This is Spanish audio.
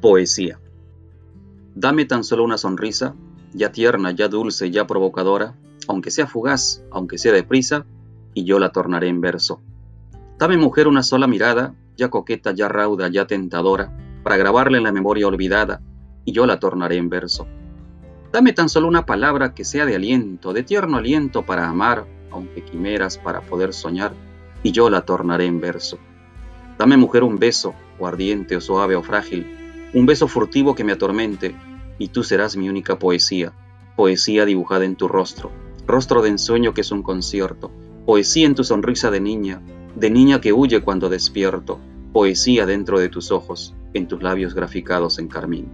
Poesía. Dame tan solo una sonrisa, ya tierna, ya dulce, ya provocadora, aunque sea fugaz, aunque sea deprisa, y yo la tornaré en verso. Dame mujer una sola mirada, ya coqueta, ya rauda, ya tentadora, para grabarle en la memoria olvidada, y yo la tornaré en verso. Dame tan solo una palabra que sea de aliento, de tierno aliento para amar, aunque quimeras para poder soñar, y yo la tornaré en verso. Dame mujer un beso, o ardiente, o suave, o frágil, un beso furtivo que me atormente, y tú serás mi única poesía, poesía dibujada en tu rostro, rostro de ensueño que es un concierto, poesía en tu sonrisa de niña, de niña que huye cuando despierto, poesía dentro de tus ojos, en tus labios graficados en carmín.